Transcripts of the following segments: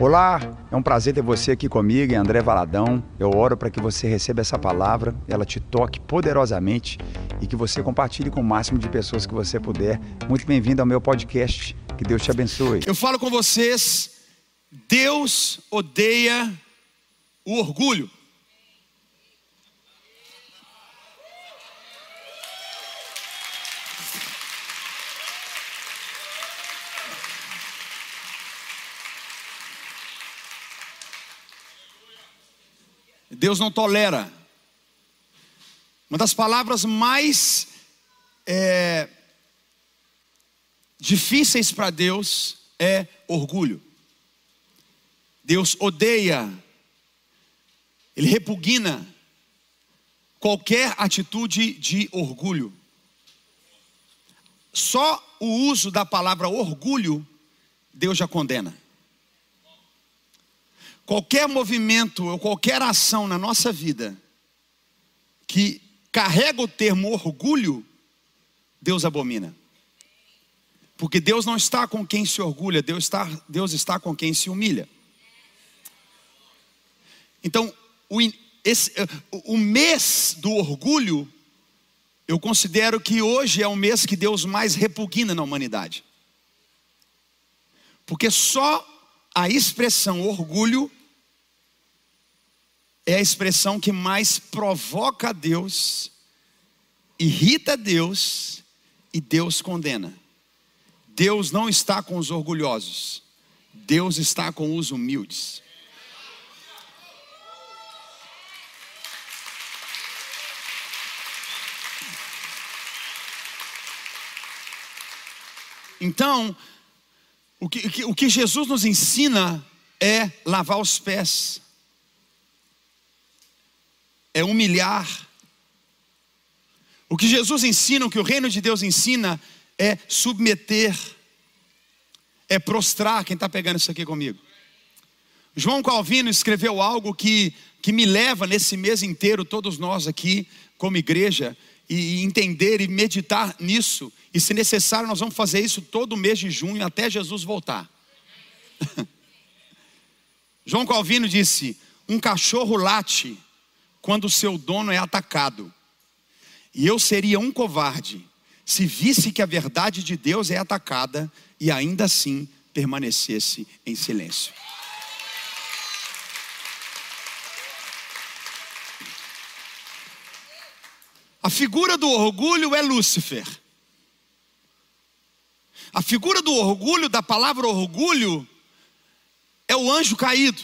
Olá, é um prazer ter você aqui comigo, André Valadão. Eu oro para que você receba essa palavra, ela te toque poderosamente e que você compartilhe com o máximo de pessoas que você puder. Muito bem-vindo ao meu podcast. Que Deus te abençoe. Eu falo com vocês, Deus odeia o orgulho. Deus não tolera. Uma das palavras mais é, difíceis para Deus é orgulho. Deus odeia, Ele repugna qualquer atitude de orgulho. Só o uso da palavra orgulho, Deus já condena. Qualquer movimento ou qualquer ação na nossa vida que carrega o termo orgulho, Deus abomina. Porque Deus não está com quem se orgulha, Deus está, Deus está com quem se humilha. Então, o, esse, o mês do orgulho, eu considero que hoje é o mês que Deus mais repugna na humanidade. Porque só a expressão orgulho é a expressão que mais provoca a Deus, irrita Deus e Deus condena. Deus não está com os orgulhosos, Deus está com os humildes. Então, o que, o que Jesus nos ensina é lavar os pés é humilhar. O que Jesus ensina, o que o reino de Deus ensina, é submeter, é prostrar. Quem está pegando isso aqui comigo? João Calvino escreveu algo que, que me leva nesse mês inteiro, todos nós aqui, como igreja, e entender e meditar nisso. E se necessário, nós vamos fazer isso todo mês de junho até Jesus voltar. João Calvino disse: Um cachorro late quando seu dono é atacado. E eu seria um covarde se visse que a verdade de Deus é atacada e ainda assim permanecesse em silêncio. A figura do orgulho é Lúcifer. A figura do orgulho, da palavra orgulho, é o anjo caído.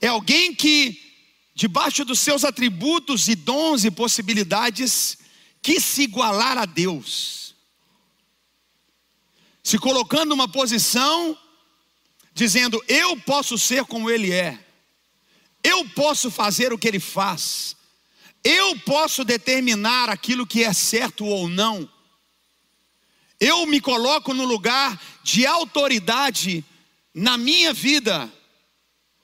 É alguém que debaixo dos seus atributos e dons e possibilidades, quis se igualar a Deus, se colocando numa posição, dizendo: Eu posso ser como Ele é, eu posso fazer o que Ele faz, eu posso determinar aquilo que é certo ou não, eu me coloco no lugar de autoridade na minha vida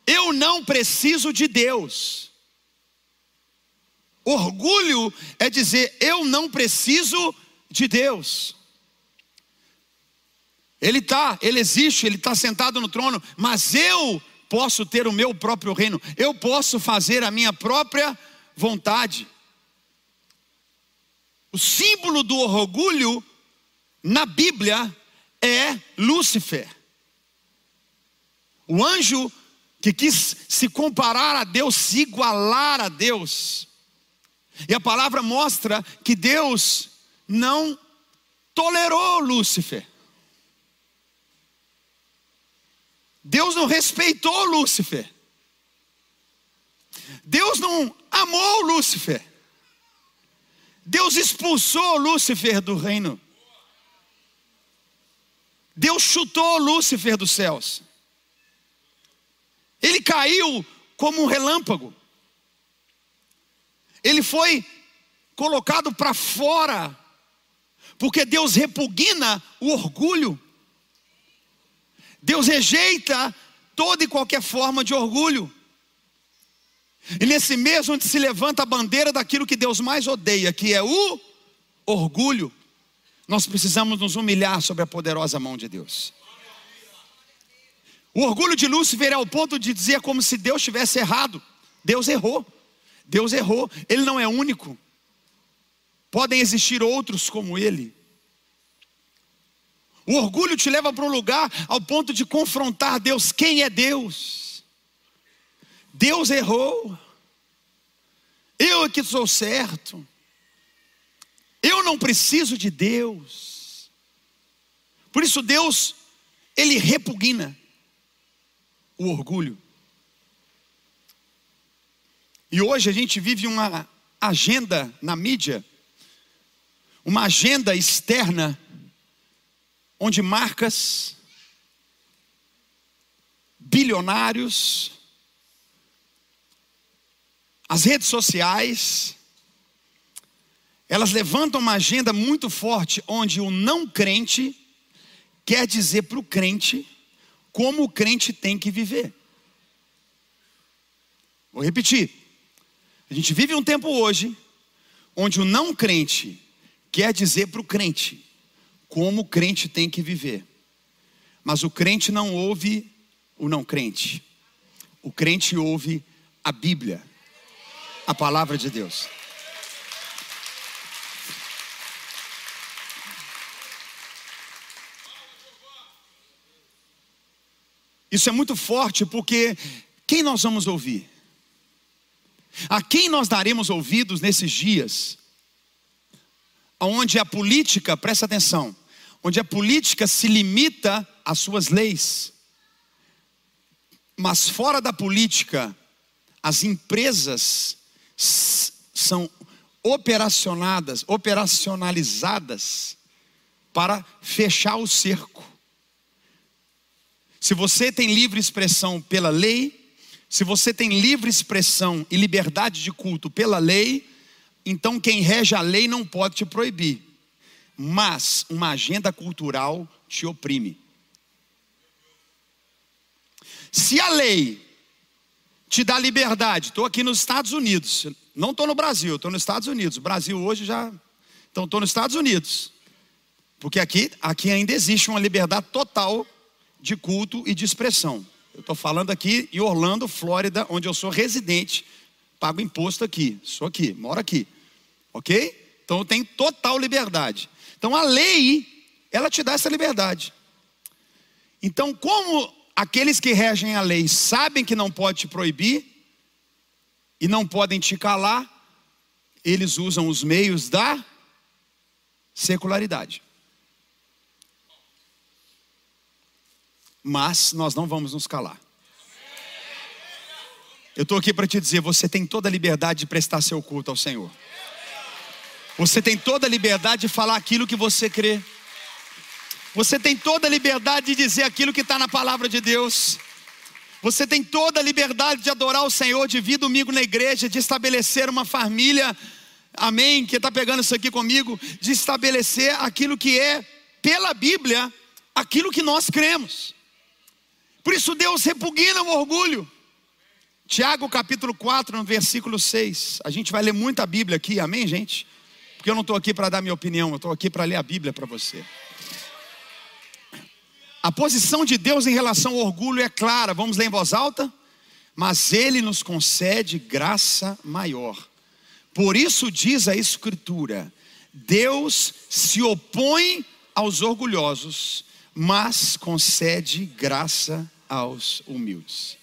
eu não preciso de Deus. Orgulho é dizer, eu não preciso de Deus. Ele está, ele existe, ele está sentado no trono, mas eu posso ter o meu próprio reino, eu posso fazer a minha própria vontade. O símbolo do orgulho na Bíblia é Lúcifer. O anjo que quis se comparar a Deus, se igualar a Deus. E a palavra mostra que Deus não tolerou Lúcifer. Deus não respeitou Lúcifer. Deus não amou Lúcifer. Deus expulsou Lúcifer do reino. Deus chutou Lúcifer dos céus. Ele caiu como um relâmpago. Ele foi colocado para fora, porque Deus repugna o orgulho. Deus rejeita toda e qualquer forma de orgulho. E nesse mês onde se levanta a bandeira daquilo que Deus mais odeia, que é o orgulho, nós precisamos nos humilhar sobre a poderosa mão de Deus. O orgulho de Lúcifer é ao ponto de dizer como se Deus tivesse errado. Deus errou. Deus errou. Ele não é único. Podem existir outros como ele. O orgulho te leva para um lugar ao ponto de confrontar Deus. Quem é Deus? Deus errou. Eu é que sou certo. Eu não preciso de Deus. Por isso Deus, ele repugna o orgulho. E hoje a gente vive uma agenda na mídia, uma agenda externa onde marcas, bilionários, as redes sociais, elas levantam uma agenda muito forte onde o não crente quer dizer para o crente como o crente tem que viver. Vou repetir. A gente vive um tempo hoje onde o não crente quer dizer para o crente como o crente tem que viver. Mas o crente não ouve o não crente. O crente ouve a Bíblia, a palavra de Deus. Isso é muito forte porque quem nós vamos ouvir? A quem nós daremos ouvidos nesses dias? Onde a política, presta atenção, onde a política se limita às suas leis. Mas fora da política, as empresas são operacionadas, operacionalizadas para fechar o cerco. Se você tem livre expressão pela lei, se você tem livre expressão e liberdade de culto pela lei, então quem rege a lei não pode te proibir mas uma agenda cultural te oprime. Se a lei te dá liberdade, estou aqui nos Estados Unidos, não estou no Brasil, estou nos Estados Unidos. O Brasil hoje já. Então estou nos Estados Unidos. Porque aqui, aqui ainda existe uma liberdade total de culto e de expressão. Eu estou falando aqui em Orlando, Flórida, onde eu sou residente, pago imposto aqui, sou aqui, moro aqui. Ok? Então eu tenho total liberdade. Então a lei, ela te dá essa liberdade. Então, como aqueles que regem a lei sabem que não pode te proibir e não podem te calar, eles usam os meios da secularidade. Mas nós não vamos nos calar. Eu estou aqui para te dizer: você tem toda a liberdade de prestar seu culto ao Senhor. Você tem toda a liberdade de falar aquilo que você crê. Você tem toda a liberdade de dizer aquilo que está na palavra de Deus. Você tem toda a liberdade de adorar o Senhor, de vir domingo na igreja, de estabelecer uma família. Amém? Que está pegando isso aqui comigo, de estabelecer aquilo que é, pela Bíblia, aquilo que nós cremos. Por isso Deus repugna o orgulho. Tiago capítulo 4, no versículo 6. A gente vai ler muita Bíblia aqui, amém, gente? Porque eu não estou aqui para dar minha opinião, eu estou aqui para ler a Bíblia para você. A posição de Deus em relação ao orgulho é clara, vamos ler em voz alta? Mas Ele nos concede graça maior. Por isso diz a Escritura: Deus se opõe aos orgulhosos, mas concede graça aos humildes.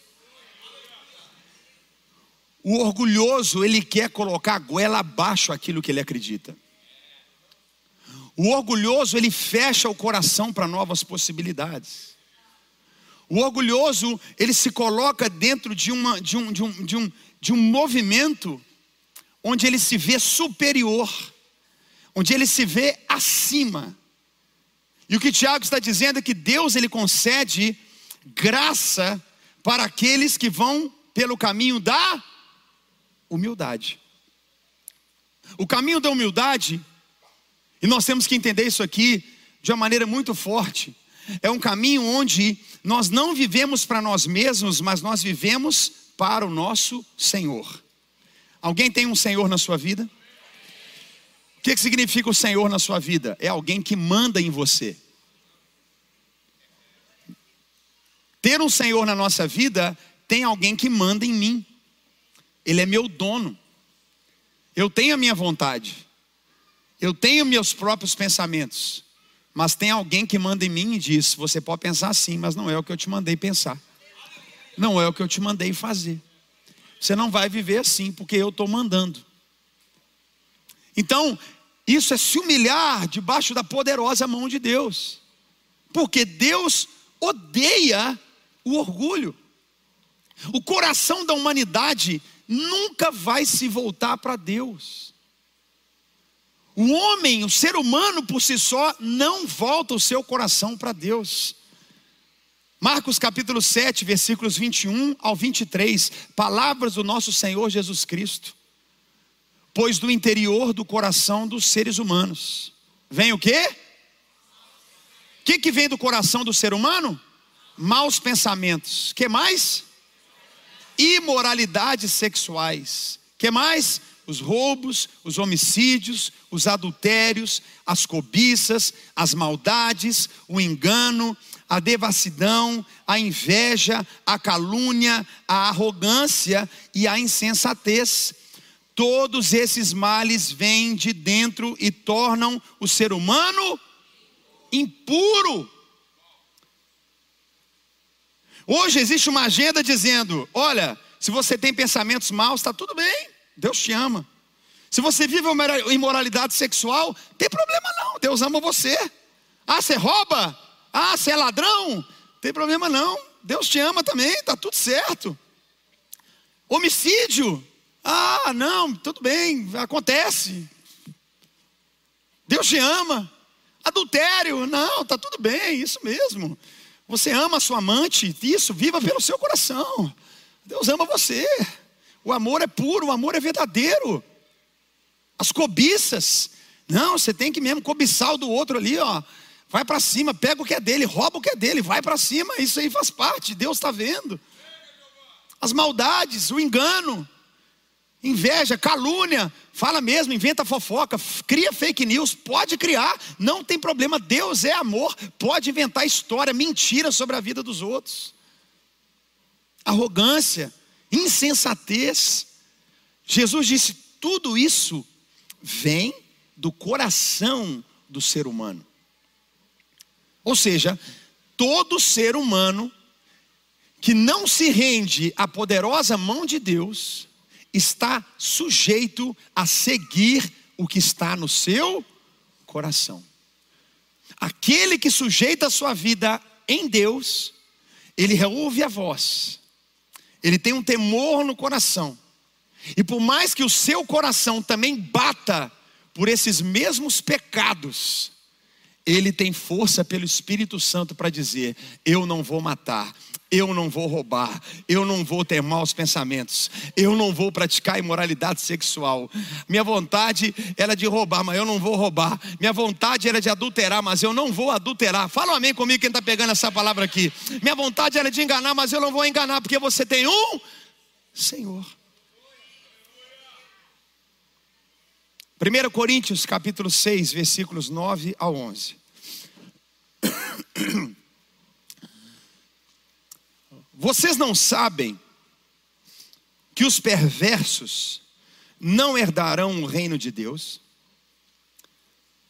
O orgulhoso, ele quer colocar a goela abaixo aquilo que ele acredita. O orgulhoso, ele fecha o coração para novas possibilidades. O orgulhoso, ele se coloca dentro de, uma, de, um, de, um, de, um, de um movimento onde ele se vê superior, onde ele se vê acima. E o que Tiago está dizendo é que Deus ele concede graça para aqueles que vão pelo caminho da humildade. O caminho da humildade, e nós temos que entender isso aqui de uma maneira muito forte, é um caminho onde nós não vivemos para nós mesmos, mas nós vivemos para o nosso Senhor. Alguém tem um Senhor na sua vida? O que, que significa o Senhor na sua vida? É alguém que manda em você. Ter um Senhor na nossa vida tem alguém que manda em mim. Ele é meu dono. Eu tenho a minha vontade. Eu tenho meus próprios pensamentos. Mas tem alguém que manda em mim e diz: Você pode pensar assim, mas não é o que eu te mandei pensar. Não é o que eu te mandei fazer. Você não vai viver assim, porque eu estou mandando. Então, isso é se humilhar debaixo da poderosa mão de Deus. Porque Deus odeia o orgulho. O coração da humanidade nunca vai se voltar para Deus. O homem, o ser humano por si só, não volta o seu coração para Deus. Marcos capítulo 7, versículos 21 ao 23, palavras do nosso Senhor Jesus Cristo. Pois do interior do coração dos seres humanos vem o quê? O que, que vem do coração do ser humano? Maus pensamentos. que mais? Imoralidades sexuais. que mais? Os roubos, os homicídios, os adultérios, as cobiças, as maldades, o engano, a devassidão, a inveja, a calúnia, a arrogância e a insensatez. Todos esses males vêm de dentro e tornam o ser humano impuro. Hoje existe uma agenda dizendo: olha, se você tem pensamentos maus, está tudo bem, Deus te ama. Se você vive uma imoralidade sexual, tem problema não, Deus ama você. Ah, você rouba? Ah, você é ladrão? Tem problema não, Deus te ama também, está tudo certo. Homicídio? Ah, não, tudo bem, acontece. Deus te ama. Adultério? Não, está tudo bem, isso mesmo. Você ama a sua amante, isso, viva pelo seu coração. Deus ama você. O amor é puro, o amor é verdadeiro. As cobiças, não, você tem que mesmo cobiçar o do outro ali, ó. Vai para cima, pega o que é dele, rouba o que é dele, vai para cima. Isso aí faz parte, Deus está vendo. As maldades, o engano, inveja, calúnia, fala mesmo, inventa fofoca, cria fake news, pode criar, não tem problema. Deus é amor, pode inventar história, mentira sobre a vida dos outros. Arrogância, insensatez. Jesus disse: tudo isso vem do coração do ser humano. Ou seja, todo ser humano que não se rende à poderosa mão de Deus, está sujeito a seguir o que está no seu coração. Aquele que sujeita a sua vida em Deus, ele ouve a voz, ele tem um temor no coração, e por mais que o seu coração também bata por esses mesmos pecados, ele tem força pelo Espírito Santo para dizer: Eu não vou matar, eu não vou roubar, eu não vou ter maus pensamentos, eu não vou praticar imoralidade sexual. Minha vontade era de roubar, mas eu não vou roubar. Minha vontade era de adulterar, mas eu não vou adulterar. Fala um amém comigo quem está pegando essa palavra aqui. Minha vontade era de enganar, mas eu não vou enganar, porque você tem um Senhor. 1 Coríntios capítulo 6, versículos 9 a 11. Vocês não sabem que os perversos não herdarão o reino de Deus?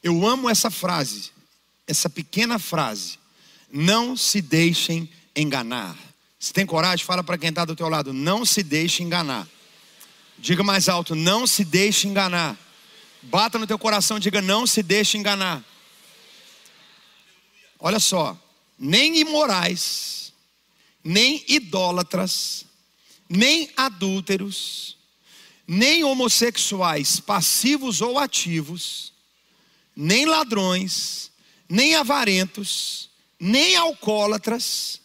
Eu amo essa frase, essa pequena frase. Não se deixem enganar. Se tem coragem, fala para quem está do teu lado. Não se deixe enganar. Diga mais alto, não se deixe enganar. Bata no teu coração, diga: não se deixe enganar. Olha só, nem imorais, nem idólatras, nem adúlteros, nem homossexuais, passivos ou ativos, nem ladrões, nem avarentos, nem alcoólatras,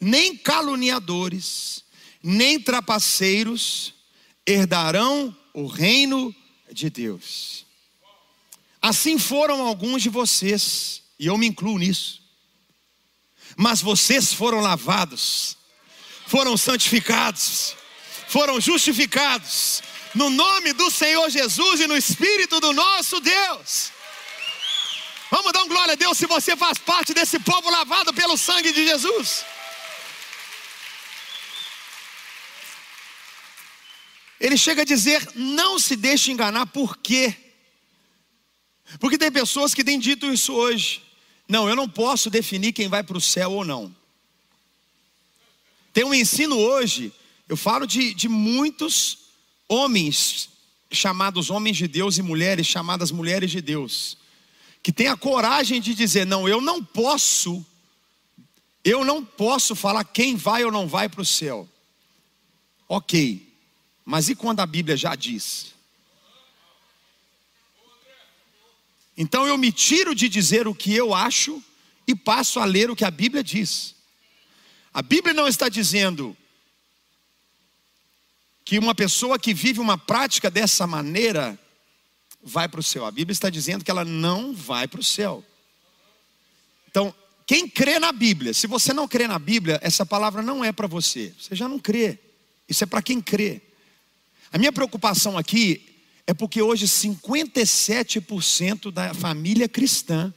nem caluniadores, nem trapaceiros herdarão o reino de Deus. Assim foram alguns de vocês, e eu me incluo nisso. Mas vocês foram lavados, foram santificados, foram justificados, no nome do Senhor Jesus e no Espírito do nosso Deus. Vamos dar um glória a Deus se você faz parte desse povo lavado pelo sangue de Jesus. Ele chega a dizer: não se deixe enganar, por quê? Porque tem pessoas que têm dito isso hoje. Não, eu não posso definir quem vai para o céu ou não. Tem um ensino hoje, eu falo de, de muitos homens, chamados homens de Deus, e mulheres chamadas mulheres de Deus, que têm a coragem de dizer: não, eu não posso, eu não posso falar quem vai ou não vai para o céu. Ok, mas e quando a Bíblia já diz? Então eu me tiro de dizer o que eu acho e passo a ler o que a Bíblia diz. A Bíblia não está dizendo que uma pessoa que vive uma prática dessa maneira vai para o céu. A Bíblia está dizendo que ela não vai para o céu. Então, quem crê na Bíblia, se você não crê na Bíblia, essa palavra não é para você. Você já não crê. Isso é para quem crê. A minha preocupação aqui é porque hoje 57% da família cristã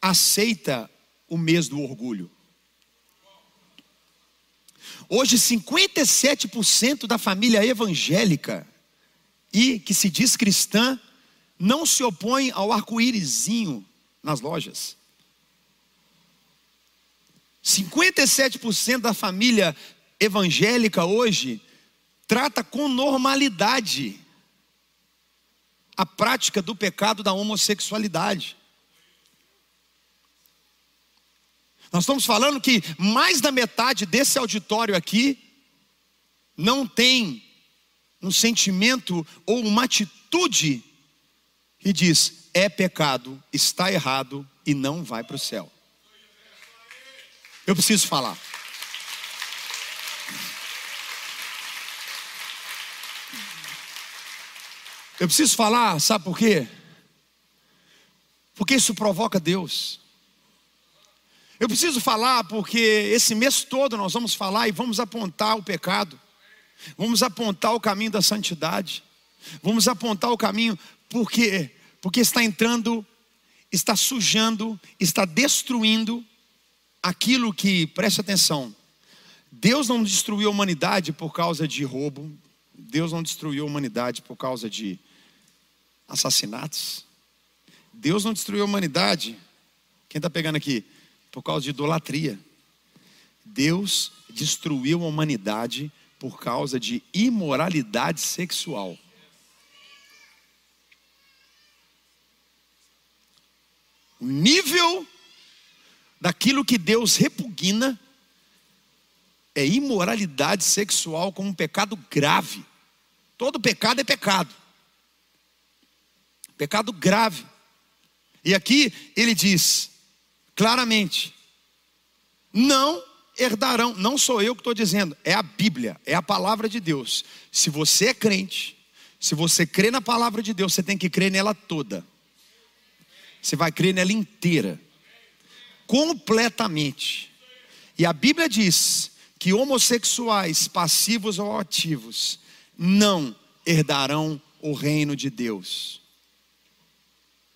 aceita o mês do orgulho. Hoje 57% da família evangélica e que se diz cristã não se opõe ao arco-írisinho nas lojas. 57% da família evangélica hoje trata com normalidade a prática do pecado da homossexualidade. Nós estamos falando que mais da metade desse auditório aqui não tem um sentimento ou uma atitude que diz: é pecado, está errado e não vai para o céu. Eu preciso falar. Eu preciso falar, sabe por quê? Porque isso provoca Deus. Eu preciso falar porque esse mês todo nós vamos falar e vamos apontar o pecado, vamos apontar o caminho da santidade, vamos apontar o caminho, porque porque está entrando, está sujando, está destruindo aquilo que, preste atenção, Deus não destruiu a humanidade por causa de roubo, Deus não destruiu a humanidade por causa de assassinatos. Deus não destruiu a humanidade. Quem está pegando aqui? Por causa de idolatria. Deus destruiu a humanidade por causa de imoralidade sexual. O nível daquilo que Deus repugna é imoralidade sexual como um pecado grave. Todo pecado é pecado. Pecado grave. E aqui ele diz claramente: não herdarão, não sou eu que estou dizendo, é a Bíblia, é a palavra de Deus. Se você é crente, se você crê na palavra de Deus, você tem que crer nela toda. Você vai crer nela inteira, completamente. E a Bíblia diz que homossexuais, passivos ou ativos, não herdarão o reino de Deus.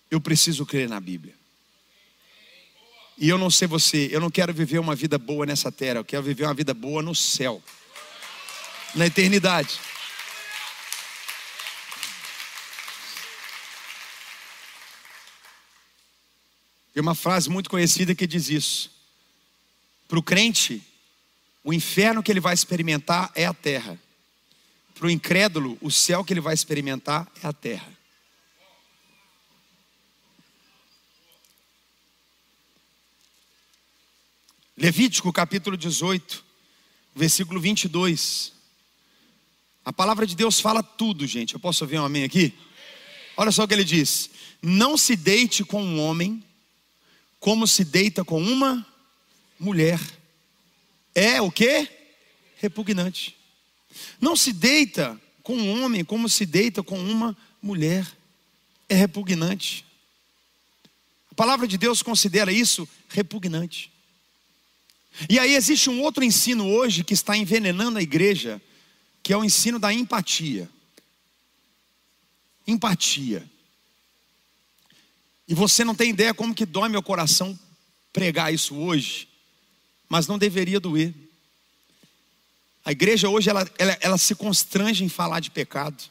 Eu preciso crer na Bíblia. E eu não sei você, eu não quero viver uma vida boa nessa terra, eu quero viver uma vida boa no céu, na eternidade. Tem uma frase muito conhecida que diz isso: para o crente, o inferno que ele vai experimentar é a terra, para o incrédulo, o céu que ele vai experimentar é a terra. Levítico capítulo 18, versículo 22. A palavra de Deus fala tudo, gente. Eu posso ouvir um amém aqui? Olha só o que ele diz: Não se deite com um homem como se deita com uma mulher. É o que? Repugnante. Não se deita com um homem como se deita com uma mulher. É repugnante. A palavra de Deus considera isso repugnante. E aí existe um outro ensino hoje que está envenenando a igreja, que é o ensino da empatia. Empatia. E você não tem ideia como que dói meu coração pregar isso hoje, mas não deveria doer. A igreja hoje ela, ela, ela se constrange em falar de pecado.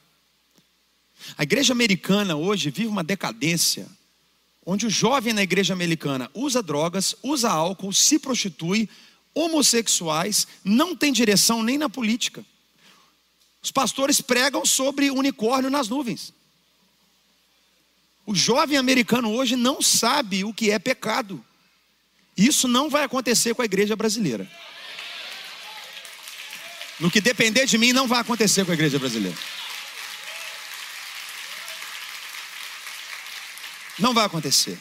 A igreja americana hoje vive uma decadência, onde o jovem na igreja americana usa drogas, usa álcool, se prostitui, homossexuais, não tem direção nem na política. Os pastores pregam sobre unicórnio nas nuvens. O jovem americano hoje não sabe o que é pecado. Isso não vai acontecer com a igreja brasileira. No que depender de mim, não vai acontecer com a igreja brasileira. Não vai acontecer.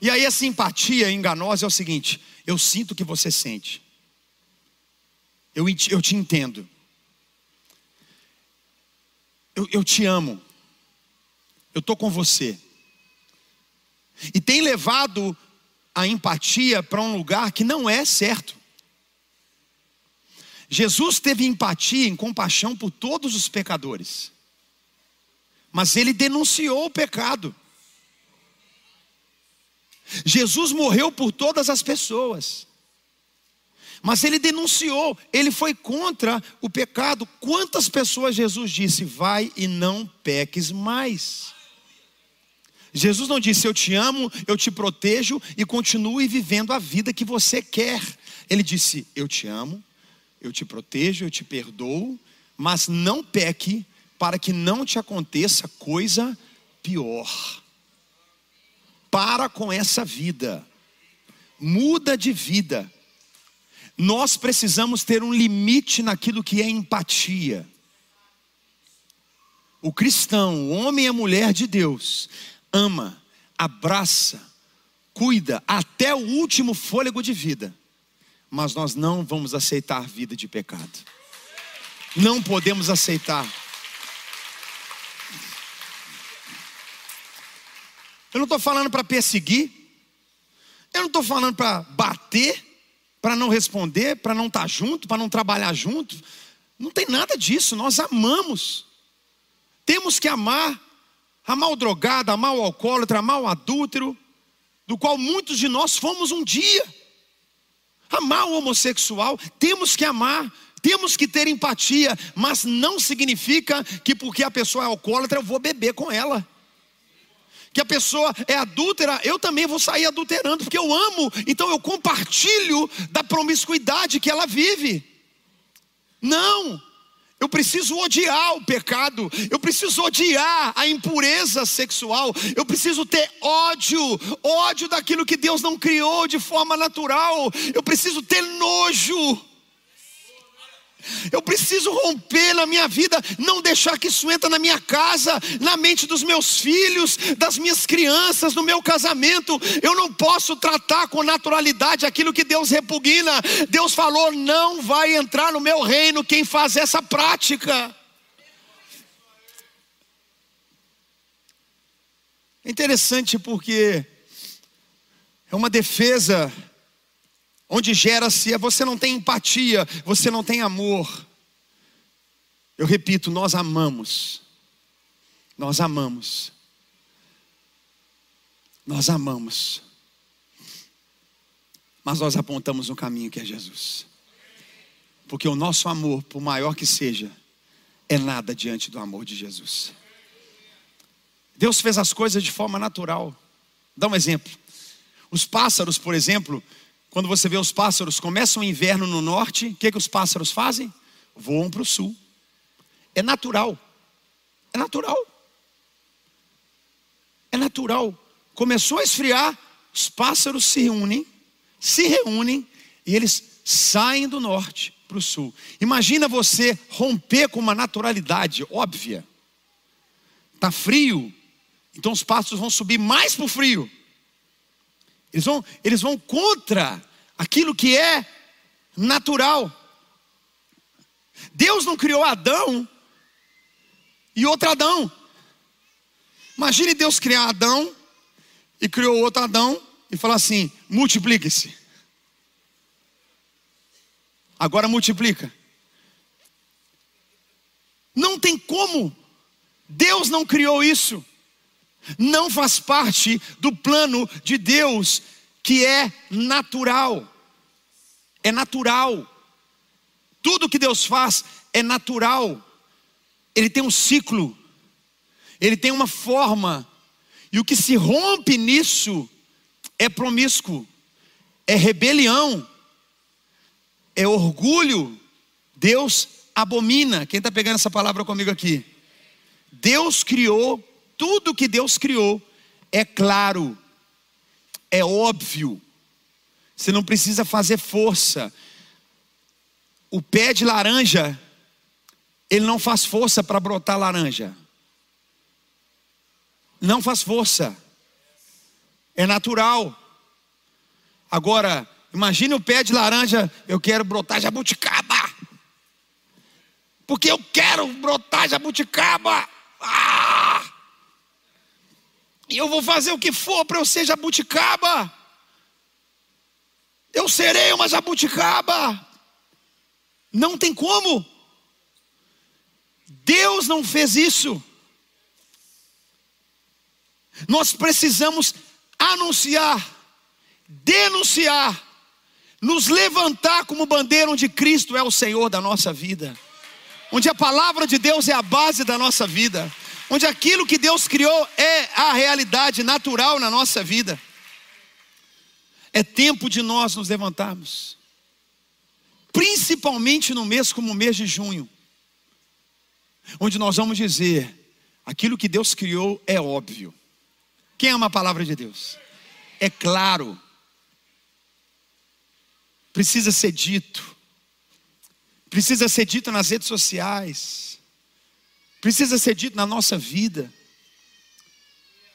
E aí a simpatia enganosa é o seguinte: eu sinto o que você sente. Eu, eu te entendo. Eu, eu te amo. Eu estou com você. E tem levado a empatia para um lugar que não é certo. Jesus teve empatia e compaixão por todos os pecadores, mas ele denunciou o pecado. Jesus morreu por todas as pessoas, mas ele denunciou, ele foi contra o pecado. Quantas pessoas Jesus disse: Vai e não peques mais? Jesus não disse: Eu te amo, eu te protejo e continue vivendo a vida que você quer. Ele disse: Eu te amo, eu te protejo, eu te perdoo, mas não peque para que não te aconteça coisa pior. Para com essa vida, muda de vida. Nós precisamos ter um limite naquilo que é empatia. O cristão, o homem e a mulher de Deus, ama, abraça, cuida até o último fôlego de vida, mas nós não vamos aceitar vida de pecado. Não podemos aceitar. Eu não estou falando para perseguir, eu não estou falando para bater, para não responder, para não estar tá junto, para não trabalhar junto. Não tem nada disso, nós amamos. Temos que amar amar o drogado, amar o alcoólatra, amar o adúltero, do qual muitos de nós fomos um dia. Amar o homossexual, temos que amar, temos que ter empatia, mas não significa que porque a pessoa é alcoólatra eu vou beber com ela. Que a pessoa é adúltera, eu também vou sair adulterando, porque eu amo, então eu compartilho da promiscuidade que ela vive. Não, eu preciso odiar o pecado, eu preciso odiar a impureza sexual, eu preciso ter ódio, ódio daquilo que Deus não criou de forma natural, eu preciso ter nojo. Eu preciso romper na minha vida, não deixar que isso entre na minha casa, na mente dos meus filhos, das minhas crianças, no meu casamento. Eu não posso tratar com naturalidade aquilo que Deus repugna. Deus falou: não vai entrar no meu reino quem faz essa prática. É interessante porque é uma defesa onde gera-se é você não tem empatia, você não tem amor. Eu repito, nós amamos. Nós amamos. Nós amamos. Mas nós apontamos um caminho que é Jesus. Porque o nosso amor, por maior que seja, é nada diante do amor de Jesus. Deus fez as coisas de forma natural. Dá um exemplo. Os pássaros, por exemplo, quando você vê os pássaros, começa o inverno no norte, o que, que os pássaros fazem? Voam para o sul. É natural. É natural. É natural. Começou a esfriar, os pássaros se reúnem, se reúnem e eles saem do norte para o sul. Imagina você romper com uma naturalidade óbvia. Está frio, então os pássaros vão subir mais para o frio. Eles vão, eles vão contra aquilo que é natural. Deus não criou Adão e outro Adão. Imagine Deus criar Adão e criou outro Adão e falar assim: multiplique-se. Agora multiplica. Não tem como. Deus não criou isso não faz parte do plano de Deus que é natural. É natural. Tudo que Deus faz é natural. Ele tem um ciclo. Ele tem uma forma. E o que se rompe nisso é promíscuo, é rebelião, é orgulho. Deus abomina. Quem está pegando essa palavra comigo aqui? Deus criou, tudo que Deus criou é claro, é óbvio. Você não precisa fazer força. O pé de laranja, ele não faz força para brotar laranja. Não faz força. É natural. Agora, imagine o pé de laranja, eu quero brotar jabuticaba. Porque eu quero brotar jabuticaba. Ah! E eu vou fazer o que for para eu ser jabuticaba. Eu serei uma jabuticaba. Não tem como. Deus não fez isso. Nós precisamos anunciar, denunciar, nos levantar como bandeira onde Cristo é o Senhor da nossa vida, onde a palavra de Deus é a base da nossa vida, onde aquilo que Deus criou é a realidade natural na nossa vida. É tempo de nós nos levantarmos, principalmente no mês como o mês de junho, onde nós vamos dizer: aquilo que Deus criou é óbvio. Quem ama a palavra de Deus? É claro, precisa ser dito, precisa ser dito nas redes sociais, precisa ser dito na nossa vida.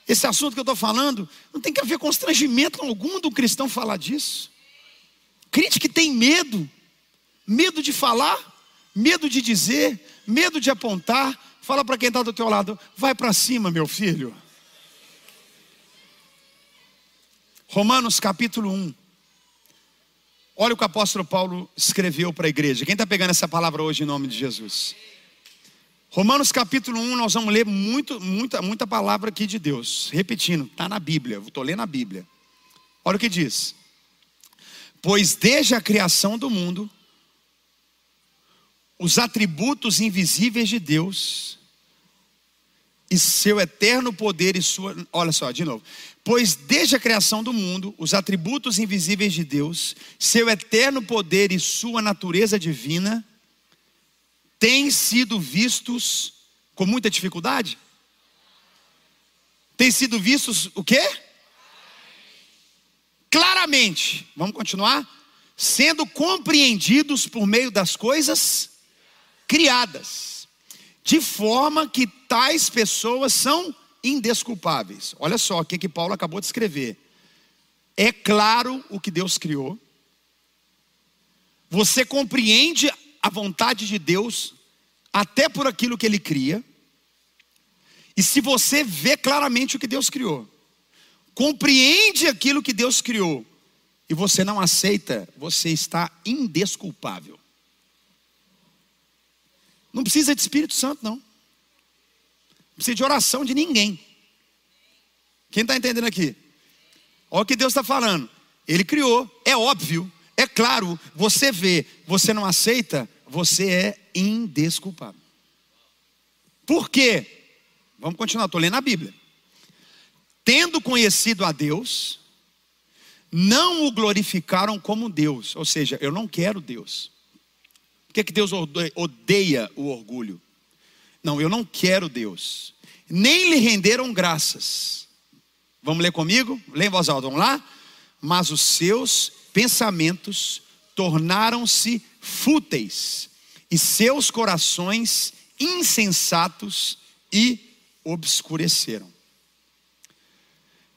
Esse assunto que eu estou falando, não tem que haver constrangimento algum do cristão falar disso. Crente que tem medo, medo de falar, medo de dizer, medo de apontar, fala para quem está do teu lado, vai para cima, meu filho. Romanos capítulo 1. Olha o que o apóstolo Paulo escreveu para a igreja. Quem está pegando essa palavra hoje em nome de Jesus? Romanos capítulo 1, nós vamos ler muito, muita, muita palavra aqui de Deus. Repetindo, está na Bíblia, estou lendo a Bíblia. Olha o que diz. Pois desde a criação do mundo, os atributos invisíveis de Deus e seu eterno poder e sua. Olha só, de novo. Pois desde a criação do mundo, os atributos invisíveis de Deus, seu eterno poder e sua natureza divina têm sido vistos com muita dificuldade? Têm sido vistos o quê? Claramente. Vamos continuar? Sendo compreendidos por meio das coisas criadas, de forma que tais pessoas são indesculpáveis. Olha só o que, que Paulo acabou de escrever. É claro o que Deus criou. Você compreende a vontade de Deus, até por aquilo que Ele cria. E se você vê claramente o que Deus criou, compreende aquilo que Deus criou, e você não aceita, você está indesculpável. Não precisa de Espírito Santo, não. Não precisa de oração de ninguém. Quem está entendendo aqui? Olha o que Deus está falando. Ele criou, é óbvio, claro, você vê, você não aceita, você é indesculpável. Por quê? Vamos continuar, estou lendo a Bíblia. Tendo conhecido a Deus, não o glorificaram como Deus, ou seja, eu não quero Deus. Por que, que Deus odeia o orgulho? Não, eu não quero Deus. Nem lhe renderam graças. Vamos ler comigo? Lê em voz alta, vamos lá? Mas os seus pensamentos tornaram-se fúteis e seus corações insensatos e obscureceram.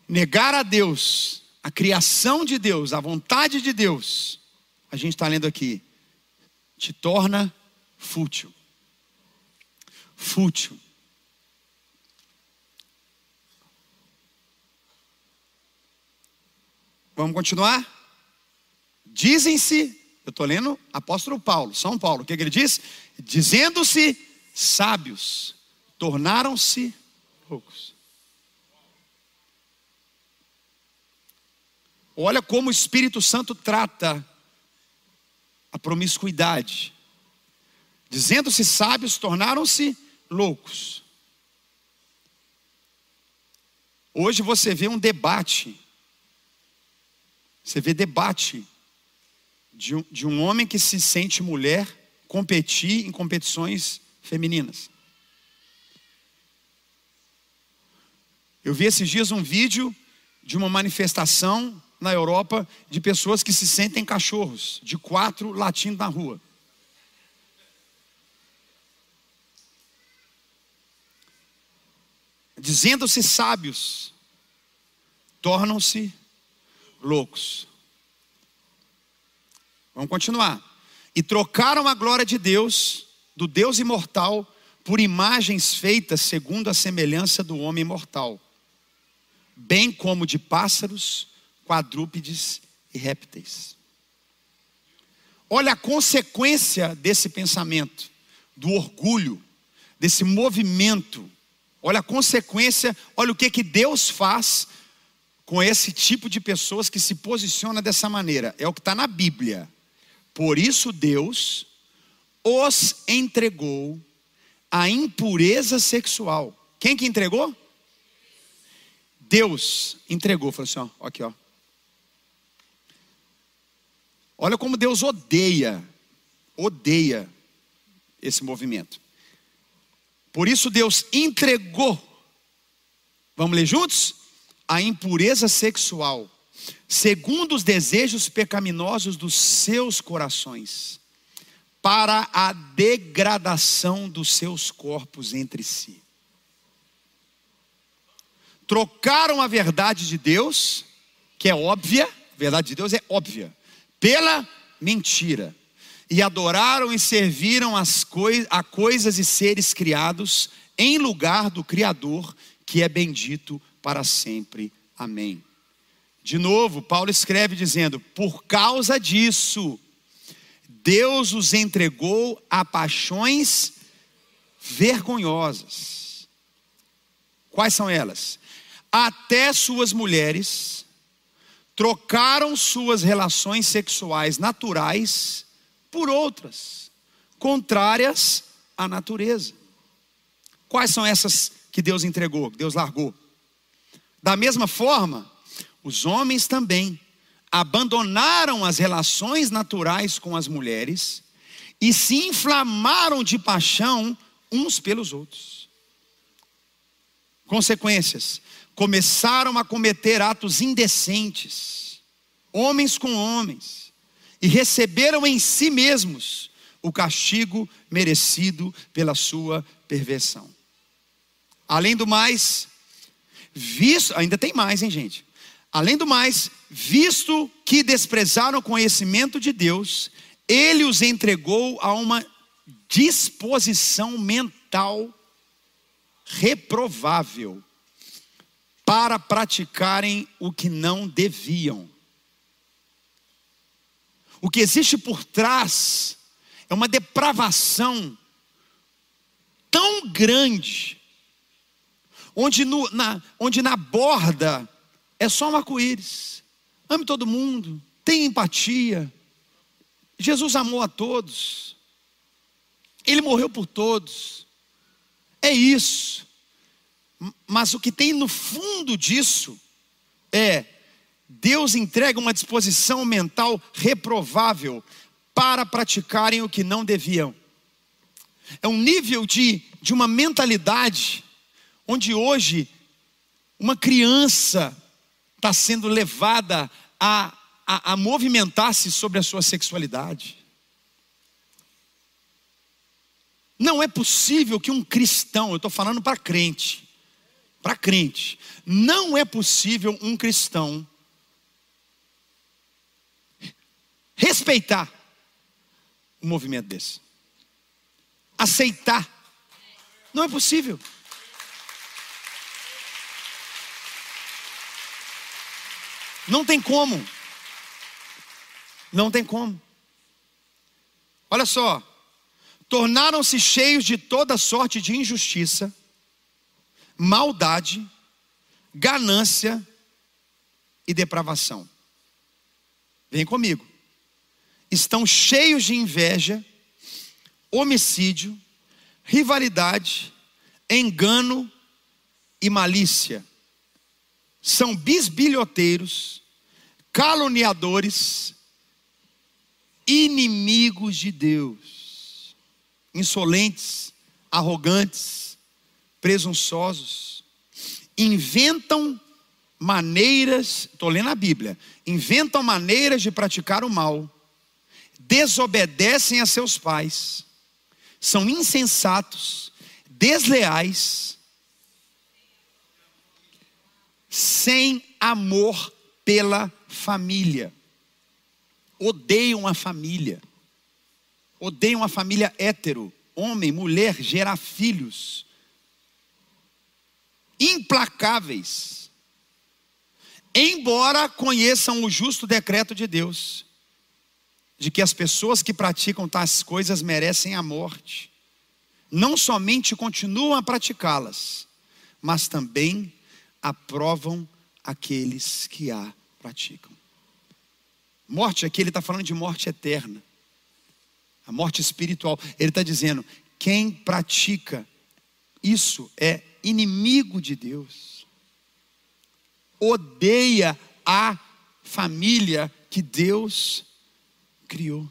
Negar a Deus, a criação de Deus, a vontade de Deus, a gente está lendo aqui, te torna fútil. Fútil. Vamos continuar? Dizem-se eu estou lendo apóstolo Paulo, São Paulo. O que, que ele diz? Dizendo-se sábios, tornaram-se loucos. Olha como o Espírito Santo trata a promiscuidade. Dizendo-se sábios, tornaram-se loucos. Hoje você vê um debate. Você vê debate de um, de um homem que se sente mulher competir em competições femininas. Eu vi esses dias um vídeo de uma manifestação na Europa de pessoas que se sentem cachorros, de quatro latindo na rua. Dizendo-se sábios, tornam-se loucos. Vamos continuar. E trocaram a glória de Deus, do Deus imortal, por imagens feitas segundo a semelhança do homem mortal, bem como de pássaros, quadrúpedes e répteis. Olha a consequência desse pensamento, do orgulho, desse movimento. Olha a consequência, olha o que, que Deus faz com esse tipo de pessoas que se posiciona dessa maneira. É o que está na Bíblia. Por isso Deus os entregou à impureza sexual. Quem que entregou? Deus entregou. Falou assim: ó, aqui, ó. Olha como Deus odeia, odeia esse movimento. Por isso Deus entregou, vamos ler juntos? A impureza sexual, segundo os desejos pecaminosos dos seus corações, para a degradação dos seus corpos entre si. Trocaram a verdade de Deus, que é óbvia, a verdade de Deus é óbvia pela mentira. E adoraram e serviram as coi a coisas e seres criados em lugar do Criador, que é bendito para sempre. Amém. De novo, Paulo escreve dizendo: Por causa disso, Deus os entregou a paixões vergonhosas. Quais são elas? Até suas mulheres trocaram suas relações sexuais naturais por outras, contrárias à natureza. Quais são essas que Deus entregou, que Deus largou? Da mesma forma, os homens também abandonaram as relações naturais com as mulheres e se inflamaram de paixão uns pelos outros. Consequências: começaram a cometer atos indecentes, homens com homens, e receberam em si mesmos o castigo merecido pela sua perversão. Além do mais, visto, ainda tem mais, hein, gente? Além do mais, visto que desprezaram o conhecimento de Deus, ele os entregou a uma disposição mental reprovável para praticarem o que não deviam. O que existe por trás é uma depravação tão grande, onde, no, na, onde na borda é só um arco-íris. Ame todo mundo, tenha empatia. Jesus amou a todos, Ele morreu por todos. É isso. Mas o que tem no fundo disso é Deus entrega uma disposição mental reprovável para praticarem o que não deviam. É um nível de, de uma mentalidade onde hoje uma criança está sendo levada a, a, a movimentar-se sobre a sua sexualidade. Não é possível que um cristão, eu estou falando para crente, para crente, não é possível um cristão respeitar um movimento desse, aceitar, não é possível. Não tem como. Não tem como. Olha só. Tornaram-se cheios de toda sorte de injustiça maldade, ganância e depravação. vem comigo, estão cheios de inveja, homicídio, rivalidade, engano e malícia. São bisbilhoteiros, caluniadores, inimigos de Deus, insolentes, arrogantes, presunçosos, inventam maneiras, estou lendo a Bíblia, inventam maneiras de praticar o mal, desobedecem a seus pais, são insensatos, desleais, sem amor pela família, odeiam a família, odeiam a família hétero, homem, mulher, gerar filhos, implacáveis, embora conheçam o justo decreto de Deus, de que as pessoas que praticam tais coisas merecem a morte, não somente continuam a praticá-las, mas também aprovam aqueles que a praticam. Morte aqui, ele está falando de morte eterna, a morte espiritual. Ele está dizendo: quem pratica isso é inimigo de Deus, odeia a família que Deus criou.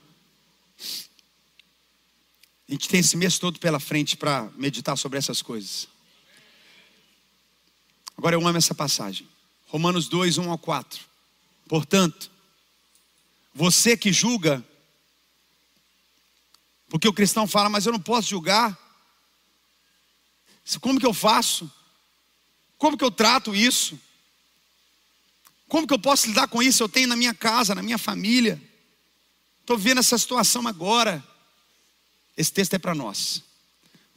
A gente tem esse mês todo pela frente para meditar sobre essas coisas. Agora eu amo essa passagem. Romanos 2, 1 ao 4. Portanto, você que julga, porque o cristão fala, mas eu não posso julgar. Como que eu faço? Como que eu trato isso? Como que eu posso lidar com isso? Eu tenho na minha casa, na minha família. Estou vendo essa situação agora. Esse texto é para nós.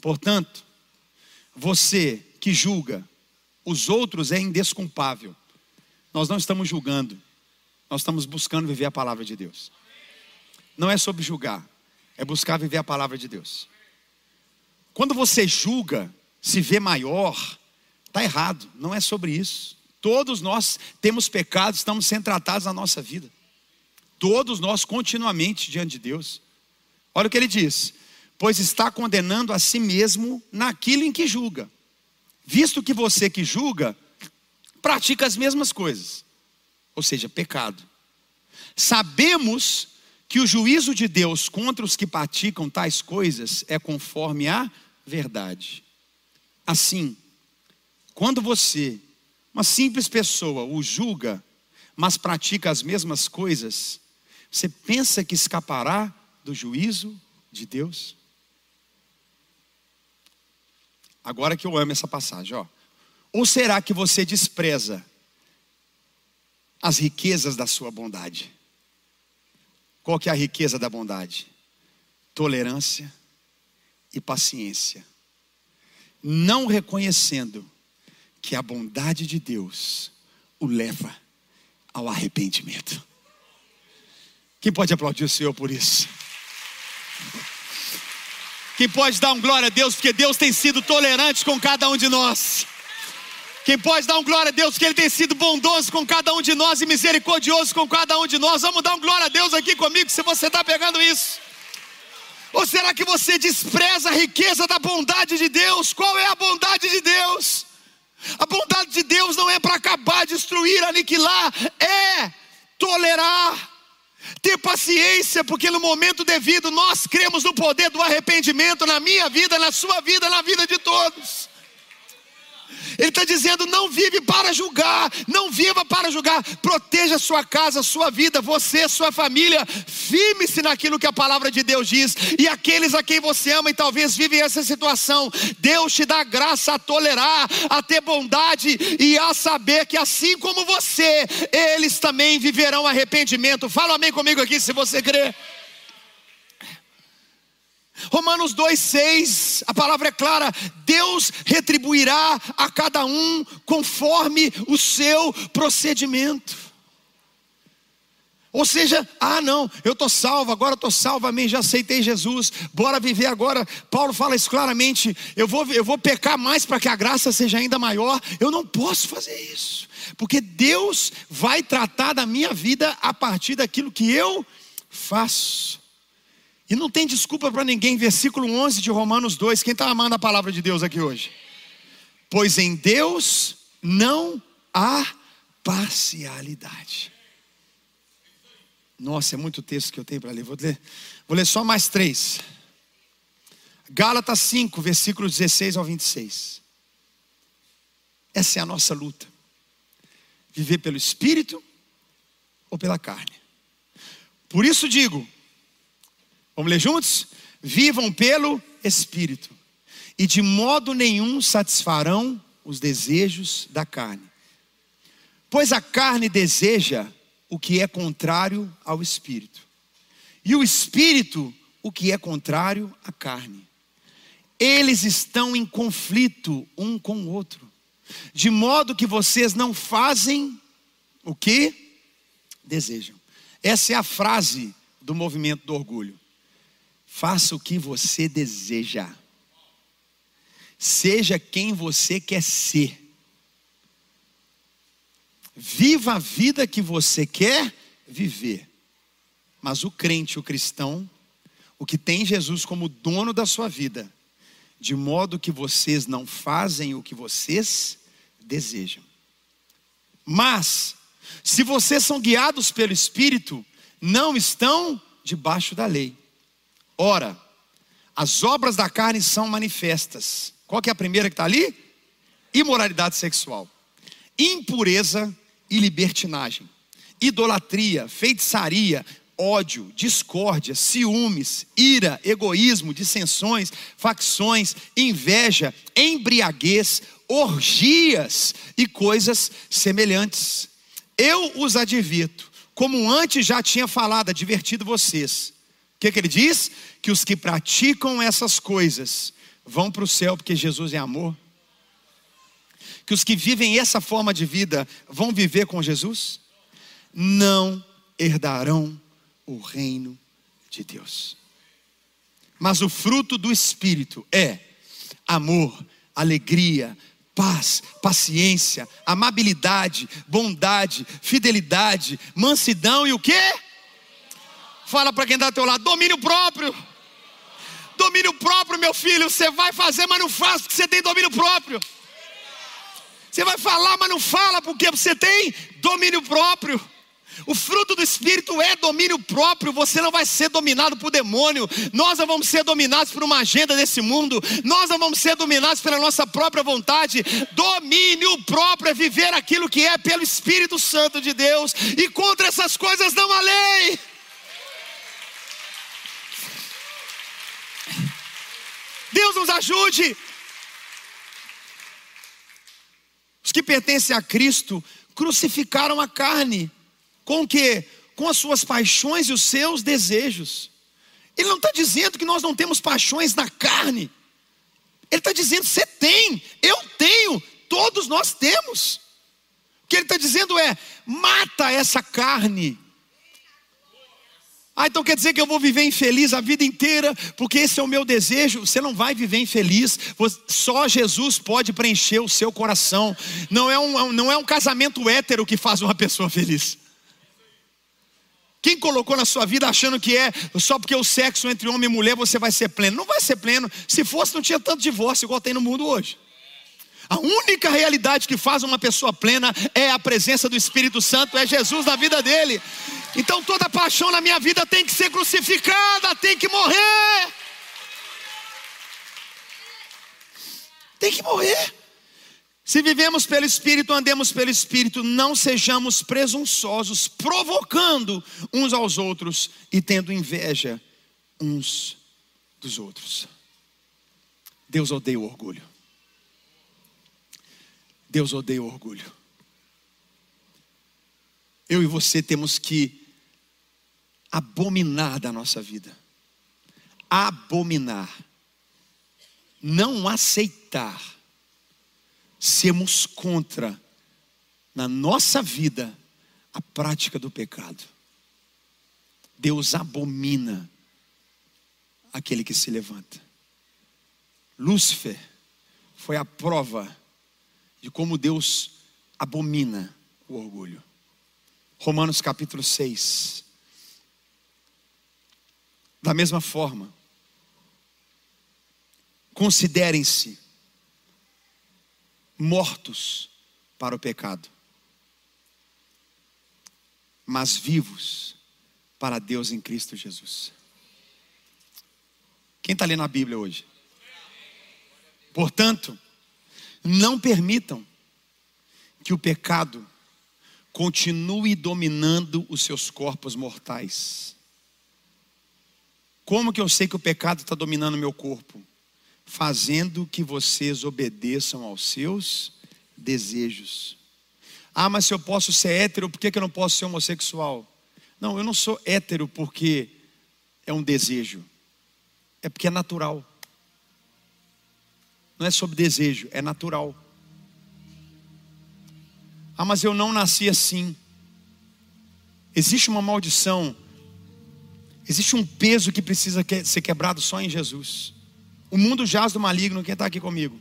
Portanto, você que julga os outros é indesculpável. Nós não estamos julgando, nós estamos buscando viver a palavra de Deus. Não é sobre julgar, é buscar viver a palavra de Deus. Quando você julga, se vê maior, está errado, não é sobre isso. Todos nós temos pecados, estamos sendo tratados na nossa vida. Todos nós continuamente diante de Deus. Olha o que ele diz: pois está condenando a si mesmo naquilo em que julga. Visto que você que julga, pratica as mesmas coisas, ou seja, pecado. Sabemos que o juízo de Deus contra os que praticam tais coisas é conforme a verdade. Assim, quando você, uma simples pessoa, o julga, mas pratica as mesmas coisas, você pensa que escapará do juízo de Deus? Agora que eu amo essa passagem, ó. Ou será que você despreza as riquezas da sua bondade? Qual que é a riqueza da bondade? Tolerância e paciência. Não reconhecendo que a bondade de Deus o leva ao arrependimento. Quem pode aplaudir o Senhor por isso? Quem pode dar um glória a Deus, porque Deus tem sido tolerante com cada um de nós. Quem pode dar um glória a Deus, porque Ele tem sido bondoso com cada um de nós e misericordioso com cada um de nós. Vamos dar um glória a Deus aqui comigo, se você está pegando isso. Ou será que você despreza a riqueza da bondade de Deus? Qual é a bondade de Deus? A bondade de Deus não é para acabar, destruir, aniquilar, é tolerar ter paciência, porque no momento devido nós cremos no poder do arrependimento na minha vida, na sua vida, na vida de todos. Ele está dizendo: não vive para julgar, não viva para julgar, proteja sua casa, sua vida, você, sua família, firme-se naquilo que a palavra de Deus diz, e aqueles a quem você ama e talvez vivem essa situação, Deus te dá graça a tolerar, a ter bondade e a saber que assim como você, eles também viverão arrependimento. Fala amém comigo aqui se você crê. Romanos 2,6, a palavra é clara: Deus retribuirá a cada um conforme o seu procedimento. Ou seja, ah, não, eu estou salvo, agora estou salvo, amém, já aceitei Jesus, bora viver agora. Paulo fala isso claramente: eu vou, eu vou pecar mais para que a graça seja ainda maior. Eu não posso fazer isso, porque Deus vai tratar da minha vida a partir daquilo que eu faço. E não tem desculpa para ninguém, versículo 11 de Romanos 2. Quem está amando a palavra de Deus aqui hoje? Pois em Deus não há parcialidade. Nossa, é muito texto que eu tenho para ler. Vou, ler. vou ler só mais três. Gálatas 5, versículos 16 ao 26. Essa é a nossa luta. Viver pelo Espírito ou pela carne. Por isso digo, vamos ler juntos? Vivam pelo Espírito, e de modo nenhum satisfarão os desejos da carne. Pois a carne deseja o que é contrário ao espírito, e o espírito o que é contrário à carne. Eles estão em conflito um com o outro, de modo que vocês não fazem o que desejam. Essa é a frase do movimento do orgulho. Faça o que você deseja. Seja quem você quer ser. Viva a vida que você quer viver. Mas o crente, o cristão, o que tem Jesus como dono da sua vida, de modo que vocês não fazem o que vocês desejam. Mas, se vocês são guiados pelo Espírito, não estão debaixo da lei. Ora, as obras da carne são manifestas. Qual que é a primeira que está ali? Imoralidade sexual, impureza, e libertinagem, idolatria, feitiçaria, ódio, discórdia, ciúmes, ira, egoísmo, dissensões, facções, inveja, embriaguez, orgias e coisas semelhantes. Eu os advirto, como antes já tinha falado, advertido vocês. Que, que ele diz? Que os que praticam essas coisas vão para o céu porque Jesus é amor que os que vivem essa forma de vida vão viver com Jesus? Não herdarão o reino de Deus. Mas o fruto do Espírito é amor, alegria, paz, paciência, amabilidade, bondade, fidelidade, mansidão e o que? Fala para quem está ao teu lado, domínio próprio. Domínio próprio, meu filho, você vai fazer, mas não faz porque você tem domínio próprio. Você vai falar, mas não fala porque você tem domínio próprio. O fruto do Espírito é domínio próprio. Você não vai ser dominado por demônio. Nós não vamos ser dominados por uma agenda desse mundo. Nós não vamos ser dominados pela nossa própria vontade. Domínio próprio é viver aquilo que é pelo Espírito Santo de Deus. E contra essas coisas não há lei. Deus nos ajude. Os que pertencem a Cristo crucificaram a carne. Com o que? Com as suas paixões e os seus desejos. Ele não está dizendo que nós não temos paixões na carne. Ele está dizendo: você tem, eu tenho, todos nós temos. O que ele está dizendo é: mata essa carne ah, então quer dizer que eu vou viver infeliz a vida inteira, porque esse é o meu desejo. Você não vai viver infeliz, só Jesus pode preencher o seu coração. Não é um, não é um casamento hétero que faz uma pessoa feliz. Quem colocou na sua vida achando que é só porque o sexo entre homem e mulher você vai ser pleno? Não vai ser pleno. Se fosse, não tinha tanto divórcio igual tem no mundo hoje. A única realidade que faz uma pessoa plena é a presença do Espírito Santo, é Jesus na vida dele. Então toda paixão na minha vida tem que ser crucificada, tem que morrer. Tem que morrer. Se vivemos pelo Espírito, andemos pelo Espírito, não sejamos presunçosos, provocando uns aos outros e tendo inveja uns dos outros. Deus odeia o orgulho. Deus odeia o orgulho. Eu e você temos que abominar da nossa vida. Abominar. Não aceitar. Sermos contra, na nossa vida, a prática do pecado. Deus abomina aquele que se levanta. Lúcifer foi a prova de como Deus abomina o orgulho. Romanos capítulo 6. Da mesma forma, considerem-se mortos para o pecado, mas vivos para Deus em Cristo Jesus. Quem está lendo a Bíblia hoje? Portanto, não permitam que o pecado continue dominando os seus corpos mortais. Como que eu sei que o pecado está dominando meu corpo? Fazendo que vocês obedeçam aos seus desejos. Ah, mas se eu posso ser hétero, por que, que eu não posso ser homossexual? Não, eu não sou hétero porque é um desejo, é porque é natural. Não é sobre desejo, é natural. Ah, mas eu não nasci assim. Existe uma maldição, existe um peso que precisa ser quebrado só em Jesus. O mundo jaz do maligno, quem está aqui comigo?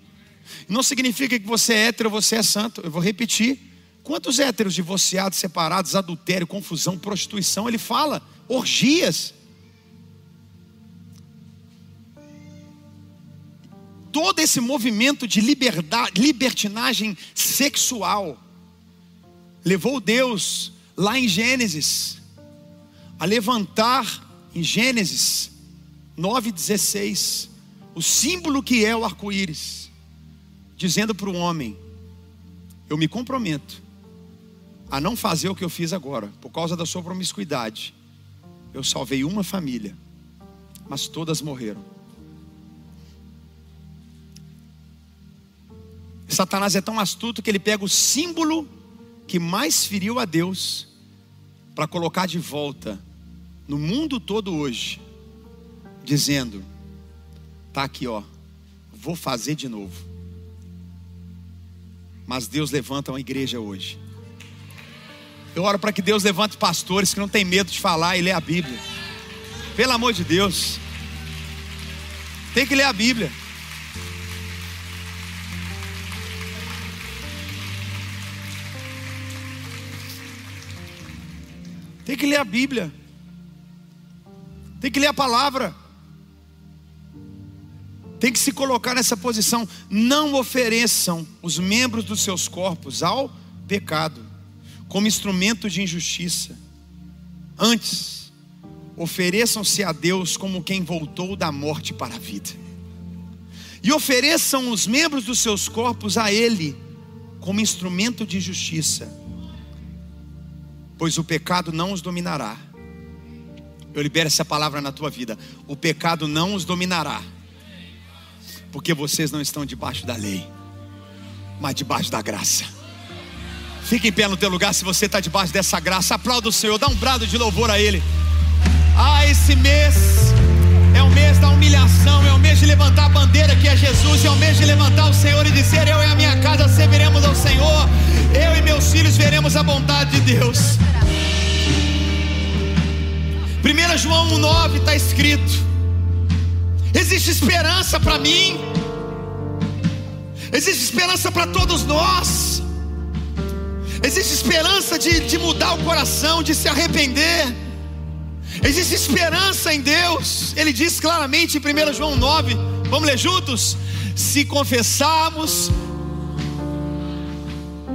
Não significa que você é hétero, você é santo. Eu vou repetir. Quantos héteros divorciados, separados, adultério, confusão, prostituição, ele fala, orgias. Todo esse movimento de liberdade, libertinagem sexual levou Deus lá em Gênesis a levantar em Gênesis 9:16 o símbolo que é o arco-íris, dizendo para o homem: Eu me comprometo a não fazer o que eu fiz agora, por causa da sua promiscuidade. Eu salvei uma família, mas todas morreram. Satanás é tão astuto que ele pega o símbolo que mais feriu a Deus para colocar de volta no mundo todo hoje, dizendo: tá aqui, ó, vou fazer de novo. Mas Deus levanta uma igreja hoje. Eu oro para que Deus levante pastores que não tem medo de falar e ler a Bíblia. Pelo amor de Deus. Tem que ler a Bíblia. Tem que ler a Bíblia. Tem que ler a palavra. Tem que se colocar nessa posição. Não ofereçam os membros dos seus corpos ao pecado, como instrumento de injustiça. Antes, ofereçam-se a Deus como quem voltou da morte para a vida. E ofereçam os membros dos seus corpos a Ele como instrumento de justiça pois o pecado não os dominará. Eu libero essa palavra na tua vida. O pecado não os dominará, porque vocês não estão debaixo da lei, mas debaixo da graça. Fique em pé no teu lugar se você está debaixo dessa graça. Aplauda o Senhor, dá um brado de louvor a Ele. Ah, esse mês é o mês da humilhação, é o mês de levantar a bandeira que é Jesus, é o mês de levantar o Senhor e dizer: Eu e a minha casa serviremos ao Senhor, eu e meus filhos veremos a bondade de Deus. 1 João 1,9 está escrito: existe esperança para mim, existe esperança para todos nós, existe esperança de, de mudar o coração, de se arrepender, existe esperança em Deus, ele diz claramente em 1 João 9, vamos ler juntos? Se confessarmos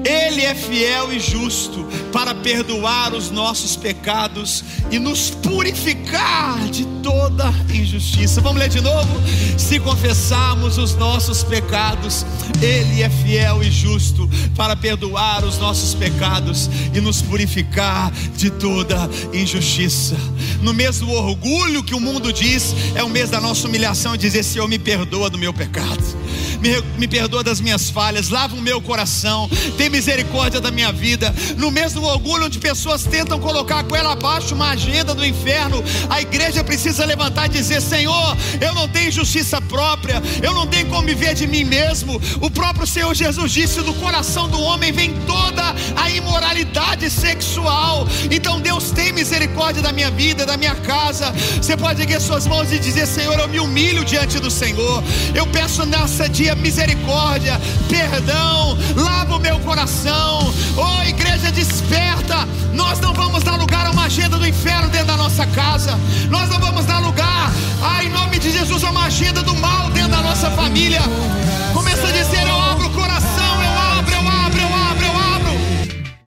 ele é fiel e justo para perdoar os nossos pecados e nos purificar de toda injustiça. Vamos ler de novo? Se confessarmos os nossos pecados, Ele é fiel e justo para perdoar os nossos pecados e nos purificar de toda injustiça. No mês do orgulho que o mundo diz, é o mês da nossa humilhação e dizer: Senhor, me perdoa do meu pecado. me, me perdoa das minhas falhas, lava o meu coração, tem misericórdia da minha vida. No mesmo orgulho onde pessoas tentam colocar com ela abaixo uma agenda do inferno, a igreja precisa levantar e dizer: Senhor, eu não tenho justiça própria, eu não tenho como viver de mim mesmo. O próprio Senhor Jesus disse: do coração do homem vem toda a imoralidade sexual. Então Deus tem misericórdia da minha vida, da minha casa. Você pode erguer suas mãos e dizer: Senhor, eu me humilho diante do Senhor. Eu peço nessa dia misericórdia, perdão, lava o meu coração. Ou Oh, igreja desperta! Nós não vamos dar lugar a uma agenda do inferno dentro da nossa casa. Nós não vamos dar lugar, ah, em nome de Jesus, a uma agenda do mal dentro da nossa família. Começa a dizer, oh,